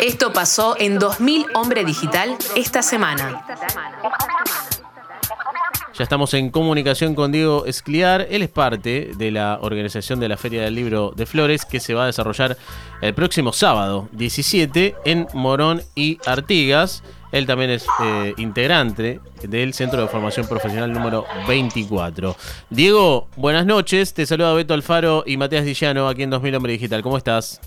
Esto pasó en 2000 Hombre Digital esta semana. Ya estamos en comunicación con Diego Escliar. Él es parte de la organización de la Feria del Libro de Flores que se va a desarrollar el próximo sábado 17 en Morón y Artigas. Él también es eh, integrante del Centro de Formación Profesional número 24. Diego, buenas noches. Te saluda Beto Alfaro y Matías Dillano aquí en 2000 Hombre Digital. ¿Cómo estás?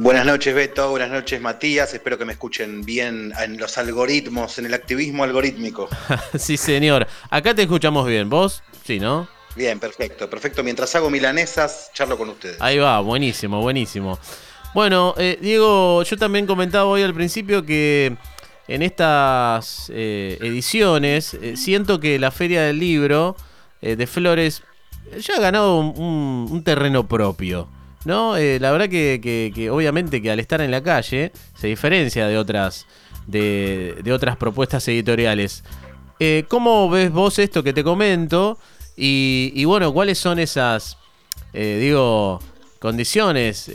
Buenas noches, Beto. Buenas noches, Matías. Espero que me escuchen bien en los algoritmos, en el activismo algorítmico. sí, señor. Acá te escuchamos bien. ¿Vos? Sí, ¿no? Bien, perfecto, perfecto. Mientras hago milanesas, charlo con ustedes. Ahí va, buenísimo, buenísimo. Bueno, eh, Diego, yo también comentaba hoy al principio que en estas eh, ediciones eh, siento que la Feria del Libro de Flores ya ha ganado un terreno propio. ¿No? Eh, la verdad que, obviamente que al estar en la calle se diferencia de otras, de, otras propuestas editoriales. Eh, ¿Cómo ves vos esto que te comento? Y, bueno, ¿cuáles son esas, eh, digo, condiciones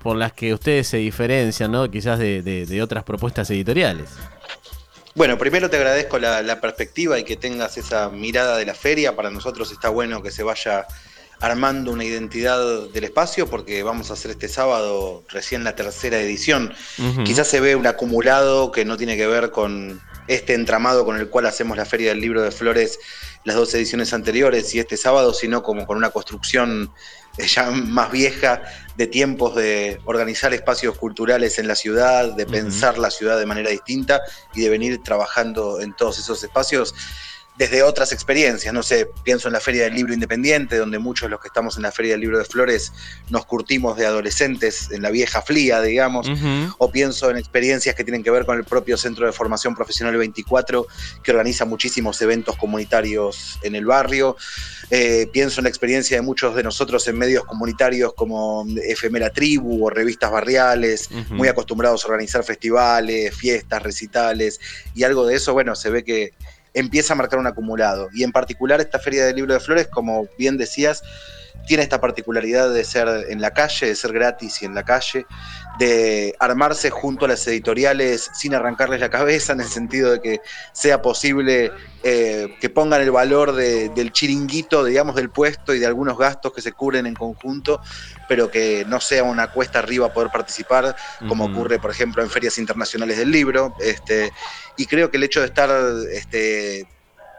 por las que ustedes se diferencian, ¿no? Quizás de, otras propuestas editoriales. Bueno, primero te agradezco la, perspectiva y que tengas esa mirada de la feria. Para nosotros está bueno que se vaya armando una identidad del espacio porque vamos a hacer este sábado recién la tercera edición. Quizás se ve un acumulado que no tiene que ver con este entramado con el cual hacemos la Feria del Libro de Flores las dos ediciones anteriores y este sábado, sino como con una construcción eh, ya más vieja de tiempos de organizar espacios culturales en la ciudad, de pensar la ciudad de manera distinta y de venir trabajando en todos esos espacios desde otras experiencias. No sé, pienso en la Feria del Libro Independiente, donde muchos de los que estamos en la Feria del Libro de Flores nos curtimos de adolescentes en la vieja fría, digamos. O pienso en experiencias que tienen que ver con el propio Centro de Formación Profesional 24, que organiza muchísimos eventos comunitarios en el barrio. Eh, pienso en la experiencia de muchos de nosotros en medios comunitarios como FM La Tribu o revistas barriales, muy acostumbrados a organizar festivales, fiestas, recitales, y algo de eso, bueno, se ve que empieza a marcar un acumulado. Y en particular esta Feria del Libro de Flores, como bien decías, tiene esta particularidad de ser en la calle, de ser gratis y en la calle, de armarse junto a las editoriales sin arrancarles la cabeza, en el sentido de que sea posible eh, que pongan el valor del chiringuito, digamos, del puesto y de algunos gastos que se cubren en conjunto, pero que no sea una cuesta arriba poder participar, como ocurre, por ejemplo, en ferias internacionales del libro. Este, y creo que el hecho de estar este,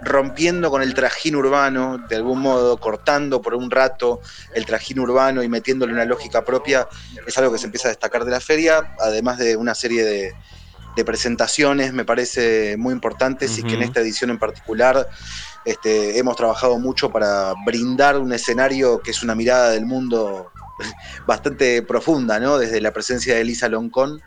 rompiendo con el trajín urbano, de algún modo, cortando por un rato el trajín urbano y metiéndole una lógica propia, es algo que se empieza a destacar de la feria, además de una serie de, presentaciones, me parece muy importantes y que en esta edición en particular este, hemos trabajado mucho para brindar un escenario que es una mirada del mundo bastante profunda, ¿no? Desde la presencia de Elisa Loncón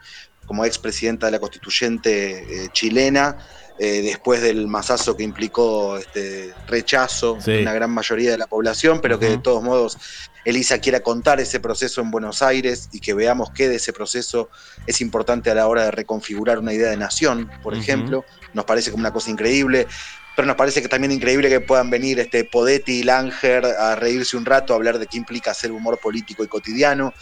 como expresidenta de la constituyente eh, chilena, eh, después del masazo que implicó este rechazo de una gran mayoría de la población, pero que de todos modos Elisa quiera contar ese proceso en Buenos Aires y que veamos qué de ese proceso es importante a la hora de reconfigurar una idea de nación, por ejemplo, nos parece como una cosa increíble. Pero nos parece que también increíble que puedan venir este Podetti y Langer a reírse un rato, a hablar de qué implica hacer humor político y cotidiano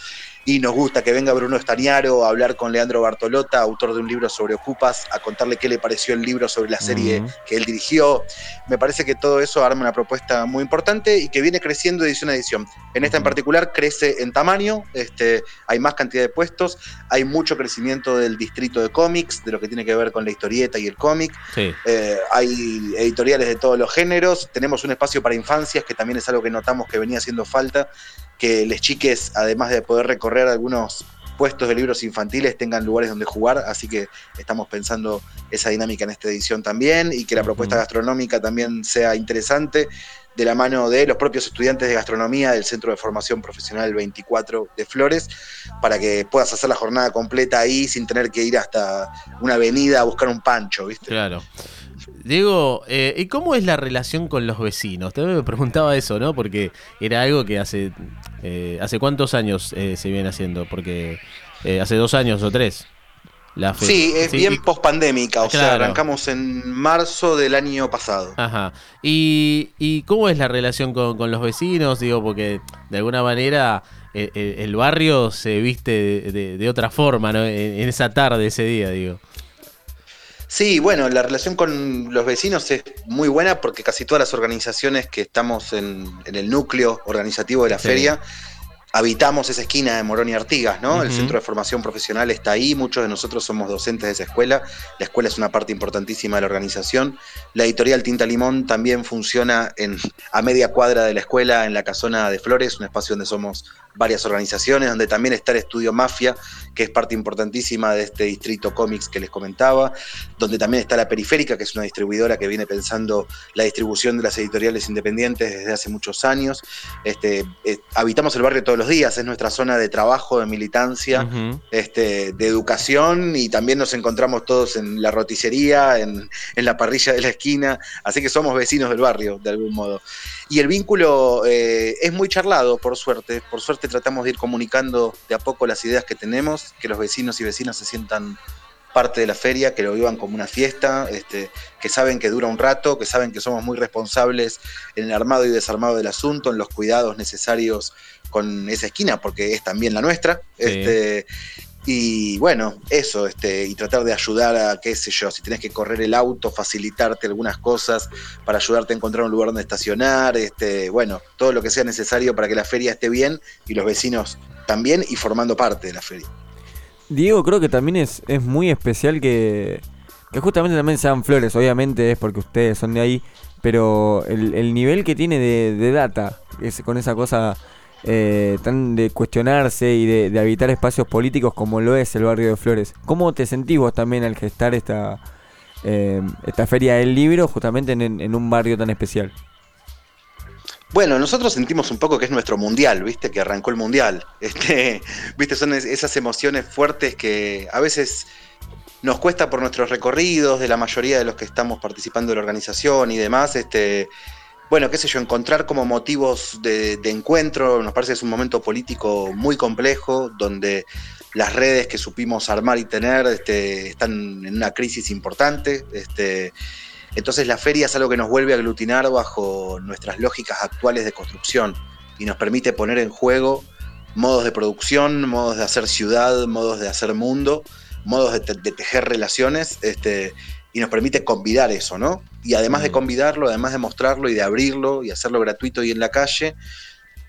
y nos gusta que venga Bruno Estañaro a hablar con Leandro Bartolota, autor de un libro sobre Ocupas, a contarle qué le pareció el libro sobre la serie que él dirigió. Me parece que todo eso arma una propuesta muy importante y que viene creciendo edición a edición. En esta en particular crece en tamaño, este, hay más cantidad de puestos, hay mucho crecimiento del distrito de cómics, de lo que tiene que ver con la historieta y el cómic. Eh, hay editoriales de todos los géneros, tenemos un espacio para infancias, que también es algo que notamos que venía haciendo falta que les chiques, además de poder recorrer algunos puestos de libros infantiles, tengan lugares donde jugar, así que estamos pensando esa dinámica en esta edición también y que la propuesta gastronómica también sea interesante de la mano de los propios estudiantes de gastronomía del Centro de Formación Profesional 24 de Flores, para que puedas hacer la jornada completa ahí sin tener que ir hasta una avenida a buscar un pancho, ¿viste? Claro. Diego, eh, ¿y cómo es la relación con los vecinos? Te me preguntaba eso, ¿no? Porque era algo que hace, eh, ¿hace cuántos años eh, se viene haciendo? Porque hace dos años o tres. La sí, es bien pospandémica, o sea, arrancamos en marzo del año pasado. Ajá. ¿Y, cómo es la relación con, con los vecinos? Digo, porque de alguna manera el, barrio se viste de, otra forma, ¿no? En, esa tarde, ese día, digo. Sí, bueno, la relación con los vecinos es muy buena porque casi todas las organizaciones que estamos en, el núcleo organizativo de la feria habitamos esa esquina de Morón y Artigas, ¿no? El centro de formación profesional está ahí, muchos de nosotros somos docentes de esa escuela, la escuela es una parte importantísima de la organización. La editorial Tinta Limón también funciona en, a media cuadra de la escuela, en la casona de Flores, un espacio donde somos varias organizaciones, donde también está el estudio Mafia, que es parte importantísima de este distrito cómics que les comentaba, donde también está la Periférica, que es una distribuidora que viene pensando la distribución de las editoriales independientes desde hace muchos años. Este, eh, habitamos el barrio todos los días, es nuestra zona de trabajo, de militancia, este, de educación y también nos encontramos todos en la roticería, en, la parrilla de la esquina, así que somos vecinos del barrio, de algún modo. Y el vínculo eh, es muy charlado, por suerte, por suerte tratamos de ir comunicando de a poco las ideas que tenemos, que los vecinos y vecinas se sientan parte de la feria, que lo vivan como una fiesta, este, que saben que dura un rato, que saben que somos muy responsables en el armado y desarmado del asunto, en los cuidados necesarios con esa esquina, porque es también la nuestra. Este, y bueno, eso, este, y tratar de ayudar a, qué sé yo, si tenés que correr el auto, facilitarte algunas cosas para ayudarte a encontrar un lugar donde estacionar, este, bueno, todo lo que sea necesario para que la feria esté bien y los vecinos también y formando parte de la feria. Diego, creo que también es, es muy especial que, que justamente también sean flores, obviamente es porque ustedes son de ahí, pero el, nivel que tiene de, de data, es, con esa cosa eh, tan de cuestionarse y de, habitar espacios políticos como lo es el barrio de Flores. ¿Cómo te sentís vos también al gestar esta, eh, esta feria del libro justamente en, un barrio tan especial? Bueno, nosotros sentimos un poco que es nuestro mundial, ¿viste? Que arrancó el mundial. Este, ¿Viste? Son esas emociones fuertes que a veces nos cuesta por nuestros recorridos, de la mayoría de los que estamos participando de la organización y demás, este, bueno, qué sé yo, encontrar como motivos de, encuentro, nos parece que es un momento político muy complejo, donde las redes que supimos armar y tener este, están en una crisis importante. Este, entonces la feria es algo que nos vuelve a aglutinar bajo nuestras lógicas actuales de construcción y nos permite poner en juego modos de producción, modos de hacer ciudad, modos de hacer mundo, modos de, tejer relaciones, este, y nos permite convidar eso, ¿no? Y además de convidarlo, además de mostrarlo y de abrirlo y hacerlo gratuito y en la calle,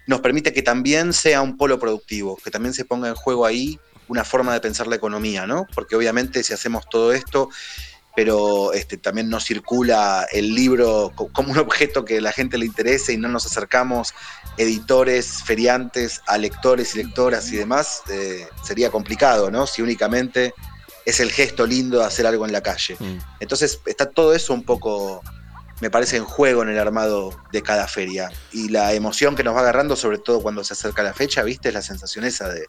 nos permite que también sea un polo productivo, que también se ponga en juego ahí una forma de pensar la economía, ¿no? Porque obviamente si hacemos todo esto, pero este, también no circula el libro como un objeto que a la gente le interese y no nos acercamos editores, feriantes, a lectores y lectoras y demás, eh, sería complicado, ¿no? Si únicamente es el gesto lindo de hacer algo en la calle. Mm. Entonces está todo eso un poco, me parece, en juego en el armado de cada feria. Y la emoción que nos va agarrando, sobre todo cuando se acerca la fecha, ¿viste? Es la sensación esa de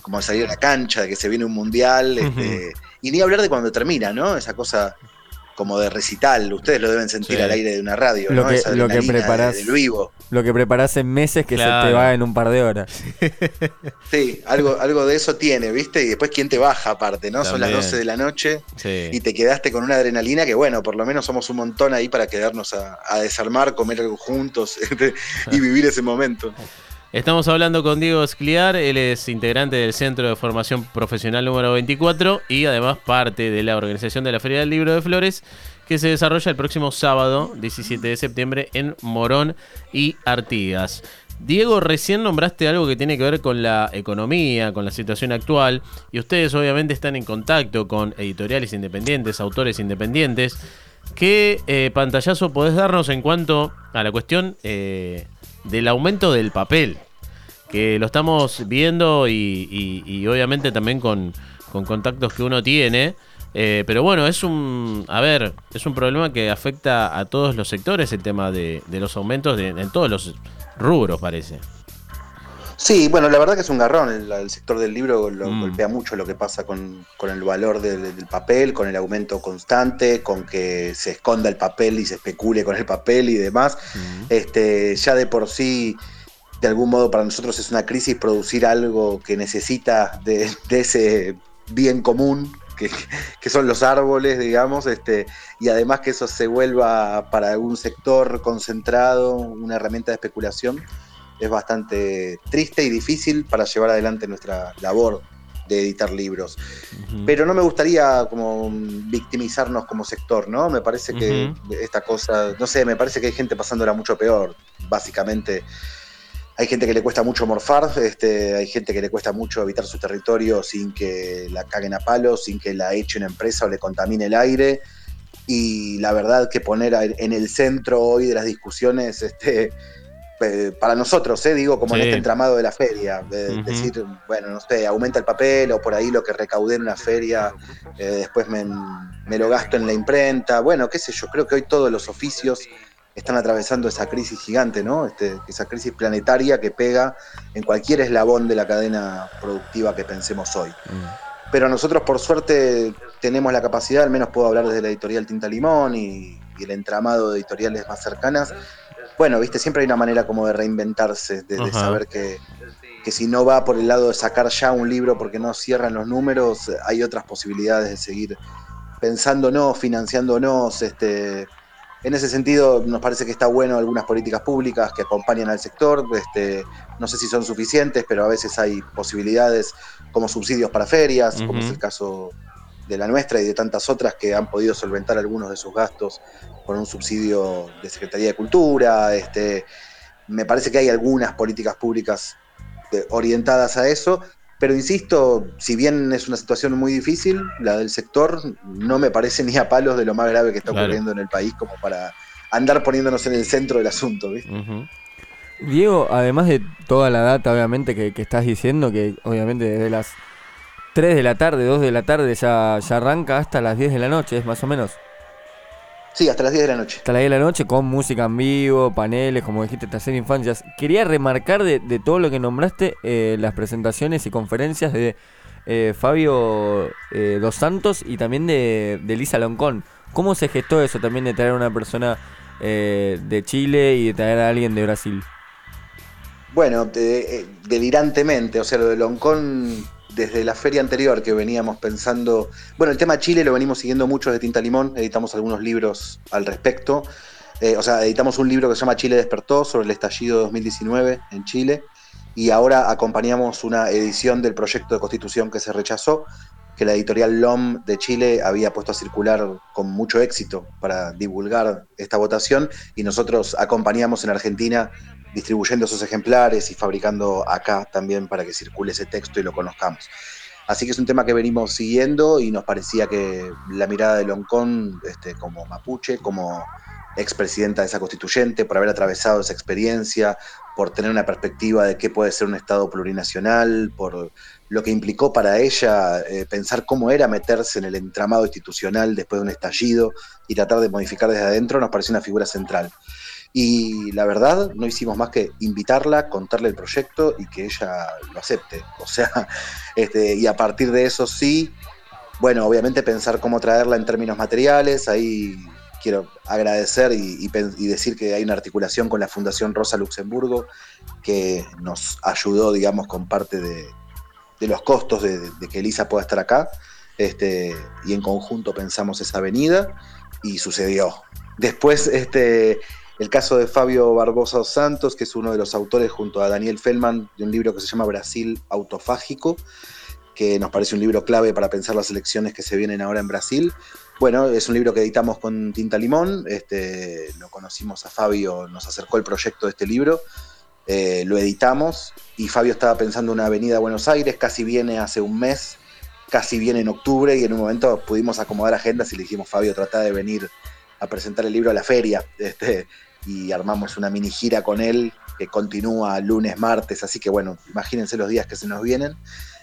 como salir a la cancha, de que se viene un mundial. Este, y ni hablar de cuando termina, ¿no? Esa cosa como de recital. Ustedes lo deben sentir al aire de una radio, lo Que, lo que preparás, vivo. Lo que preparás en meses que se te va en un par de horas. Sí, algo, algo de eso tiene, ¿viste? Y después quién te baja aparte, ¿no? Son las 12 de la noche y te quedaste con una adrenalina que, bueno, por lo menos somos un montón ahí para quedarnos a, a desarmar, comer algo juntos y vivir ese momento. Estamos hablando con Diego Escliar, él es integrante del Centro de Formación Profesional número 24 y además parte de la organización de la Feria del Libro de Flores que se desarrolla el próximo sábado 17 de septiembre en Morón y Artigas. Diego, recién nombraste algo que tiene que ver con la economía, con la situación actual, y ustedes obviamente están en contacto con editoriales independientes, autores independientes. ¿Qué eh, pantallazo podés darnos en cuanto a la cuestión eh, del aumento del papel? Que lo estamos viendo y, obviamente también con, contactos que uno tiene. Eh, pero bueno, es un, a ver, es un problema que afecta a todos los sectores el tema de, los aumentos en todos los rubros, parece. Sí, bueno, la verdad que es un garrón. El, sector del libro lo mm. golpea mucho lo que pasa con, el valor del papel, con el aumento constante, con que se esconda el papel y se especule con el papel y demás. Mm. Este, ya de por sí de algún modo para nosotros es una crisis producir algo que necesita de, ese bien común que, son los árboles, digamos, este, y además que eso se vuelva para algún sector concentrado una herramienta de especulación, es bastante triste y difícil para llevar adelante nuestra labor de editar libros. Pero no me gustaría como victimizarnos como sector, ¿no? Me parece que esta cosa, no sé, me parece que hay gente pasándola mucho peor, básicamente. Hay gente que le cuesta mucho morfar, este, hay gente que le cuesta mucho evitar su territorio sin que la caguen a palos, sin que la eche una empresa o le contamine el aire. Y la verdad que poner en el centro hoy de las discusiones este, para nosotros, ¿eh? digo, como en este entramado de la feria, decir, bueno, no sé, aumenta el papel o por ahí lo que recaudé en una feria, eh, después me, lo gasto en la imprenta, bueno, qué sé yo, creo que hoy todos los oficios están atravesando esa crisis gigante, ¿no? Este, esa crisis planetaria que pega en cualquier eslabón de la cadena productiva que pensemos hoy. Mm. Pero nosotros, por suerte, tenemos la capacidad, al menos puedo hablar desde la editorial Tinta Limón y, y el entramado de editoriales más cercanas, bueno, viste, siempre hay una manera como de reinventarse, de, saber que, si no va por el lado de sacar ya un libro porque no cierran los números, hay otras posibilidades de seguir pensándonos, financiándonos. Este, en ese sentido, nos parece que está bueno algunas políticas públicas que acompañan al sector. Este, no sé si son suficientes, pero a veces hay posibilidades como subsidios para ferias, como es el caso de la nuestra y de tantas otras que han podido solventar algunos de sus gastos con un subsidio de Secretaría de Cultura. Este, me parece que hay algunas políticas públicas orientadas a eso, pero insisto, si bien es una situación muy difícil, la del sector, no me parece ni a palos de lo más grave que está ocurriendo en el país como para andar poniéndonos en el centro del asunto. Diego, además de toda la data, obviamente, que, que estás diciendo, que obviamente desde las 3 de la tarde, 2 de la tarde ya, ya arranca hasta las 10 de la noche, es más o menos. Sí, hasta las 10 de la noche. Hasta las 10 de la noche con música en vivo, paneles, como dijiste, tercer infancias. Quería remarcar de, todo lo que nombraste eh, las presentaciones y conferencias de eh, Fabio eh, Dos Santos y también de, de, Lisa Loncón. ¿Cómo se gestó eso también de traer a una persona de Chile y de traer a alguien de Brasil? Bueno, delirantemente, o sea, lo de Loncón desde la feria anterior que veníamos pensando, bueno, el tema Chile lo venimos siguiendo mucho de Tinta Limón, editamos algunos libros al respecto, eh, o sea, editamos un libro que se llama Chile despertó sobre el estallido 2019 en Chile y ahora acompañamos una edición del proyecto de constitución que se rechazó, que la editorial LOM de Chile había puesto a circular con mucho éxito para divulgar esta votación y nosotros acompañamos en Argentina distribuyendo esos ejemplares y fabricando acá también para que circule ese texto y lo conozcamos. Así que es un tema que venimos siguiendo y nos parecía que la mirada de Loncón, este, como mapuche, como expresidenta de esa constituyente, por haber atravesado esa experiencia, por tener una perspectiva de qué puede ser un Estado plurinacional, por lo que implicó para ella eh, pensar cómo era meterse en el entramado institucional después de un estallido y tratar de modificar desde adentro, nos pareció una figura central. Y la verdad, no hicimos más que invitarla, contarle el proyecto y que ella lo acepte. O sea, este, y a partir de eso sí, bueno, obviamente pensar cómo traerla en términos materiales. Ahí quiero agradecer y, decir que hay una articulación con la Fundación Rosa Luxemburgo que nos ayudó, digamos, con parte de, los costos de, que Elisa pueda estar acá. Este, y en conjunto pensamos esa avenida y sucedió. Después, este, el caso de Fabio Barbosa Santos, que es uno de los autores junto a Daniel Feldman de un libro que se llama Brasil Autofágico, que nos parece un libro clave para pensar las elecciones que se vienen ahora en Brasil. Bueno, es un libro que editamos con Tinta Limón, este, lo conocimos a Fabio, nos acercó el proyecto de este libro, eh, lo editamos y Fabio estaba pensando una avenida a Buenos Aires, casi viene hace un mes, casi viene en octubre y en un momento pudimos acomodar agendas y le dijimos, Fabio, trata de venir a presentar el libro a la feria. Este, y armamos una mini gira con él que continúa lunes, martes, así que bueno, imagínense los días que se nos vienen.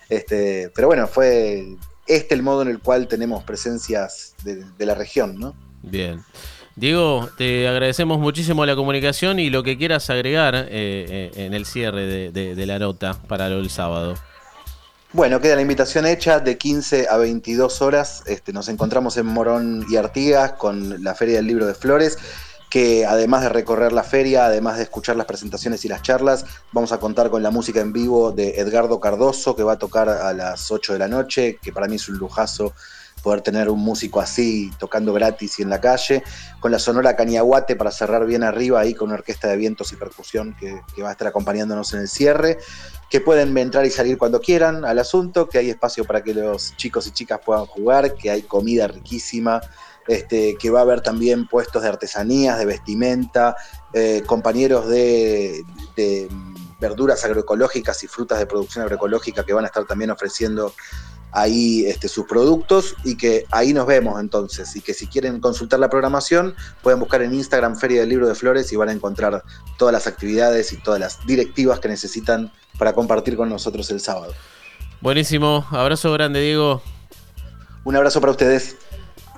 Este, pero bueno, fue este el modo en el cual tenemos presencias de, la región, ¿no? Bien. Diego, te agradecemos muchísimo la comunicación y lo que quieras agregar eh, eh, en el cierre de, la nota para del sábado. Bueno, queda la invitación hecha de 15 a 22 horas. Este, nos encontramos en Morón y Artigas con la Feria del Libro de Flores que además de recorrer la feria, además de escuchar las presentaciones y las charlas, vamos a contar con la música en vivo de Edgardo Cardoso, que va a tocar a las 8 de la noche, que para mí es un lujazo poder tener un músico así tocando gratis y en la calle, con la Sonora Cañaguate para cerrar bien arriba ahí con una orquesta de vientos y percusión que, que va a estar acompañándonos en el cierre, que pueden entrar y salir cuando quieran al asunto, que hay espacio para que los chicos y chicas puedan jugar, que hay comida riquísima, este, que va a haber también puestos de artesanías, de vestimenta, eh, compañeros de, de, verduras agroecológicas y frutas de producción agroecológica que van a estar también ofreciendo ahí este, sus productos y que ahí nos vemos entonces y que si quieren consultar la programación pueden buscar en Instagram Feria del Libro de Flores y van a encontrar todas las actividades y todas las directivas que necesitan para compartir con nosotros el sábado. Buenísimo, abrazo grande Diego. Un abrazo para ustedes.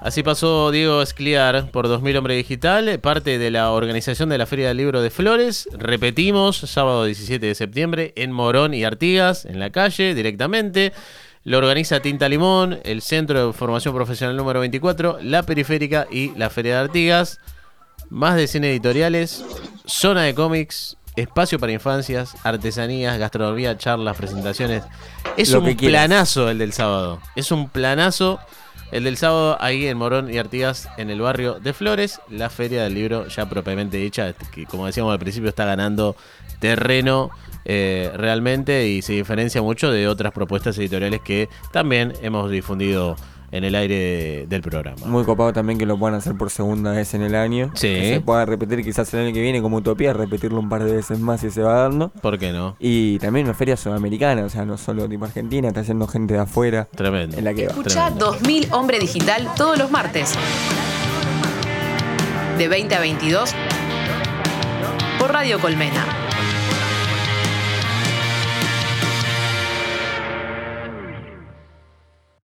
Así pasó Diego Escliar por 2000 Hombre Digital, parte de la organización de la Feria del Libro de Flores. Repetimos, sábado 17 de septiembre en Morón y Artigas, en la calle, directamente. Lo organiza Tinta Limón, el Centro de Formación Profesional número 24, La Periférica y la Feria de Artigas. Más de 100 editoriales, zona de cómics, espacio para infancias, artesanías, gastronomía, charlas, presentaciones. Es Lo un planazo el del sábado. Es un planazo el del sábado ahí en Morón y Artigas, en el barrio de Flores. La feria del libro ya propiamente dicha, que como decíamos al principio está ganando terreno eh, realmente y se diferencia mucho de otras propuestas editoriales que también hemos difundido en el aire de- del programa. Muy copado también que lo puedan hacer por segunda vez en el año. Sí. Que se pueda repetir quizás el año que viene como utopía, repetirlo un par de veces más si se va dando. ¿Por qué no? Y también una feria sudamericana, o sea, no solo tipo Argentina, está haciendo gente de afuera Tremendo. en la que va. Escucha 2000 Hombre Digital todos los martes. De 20 a 22 por Radio Colmena.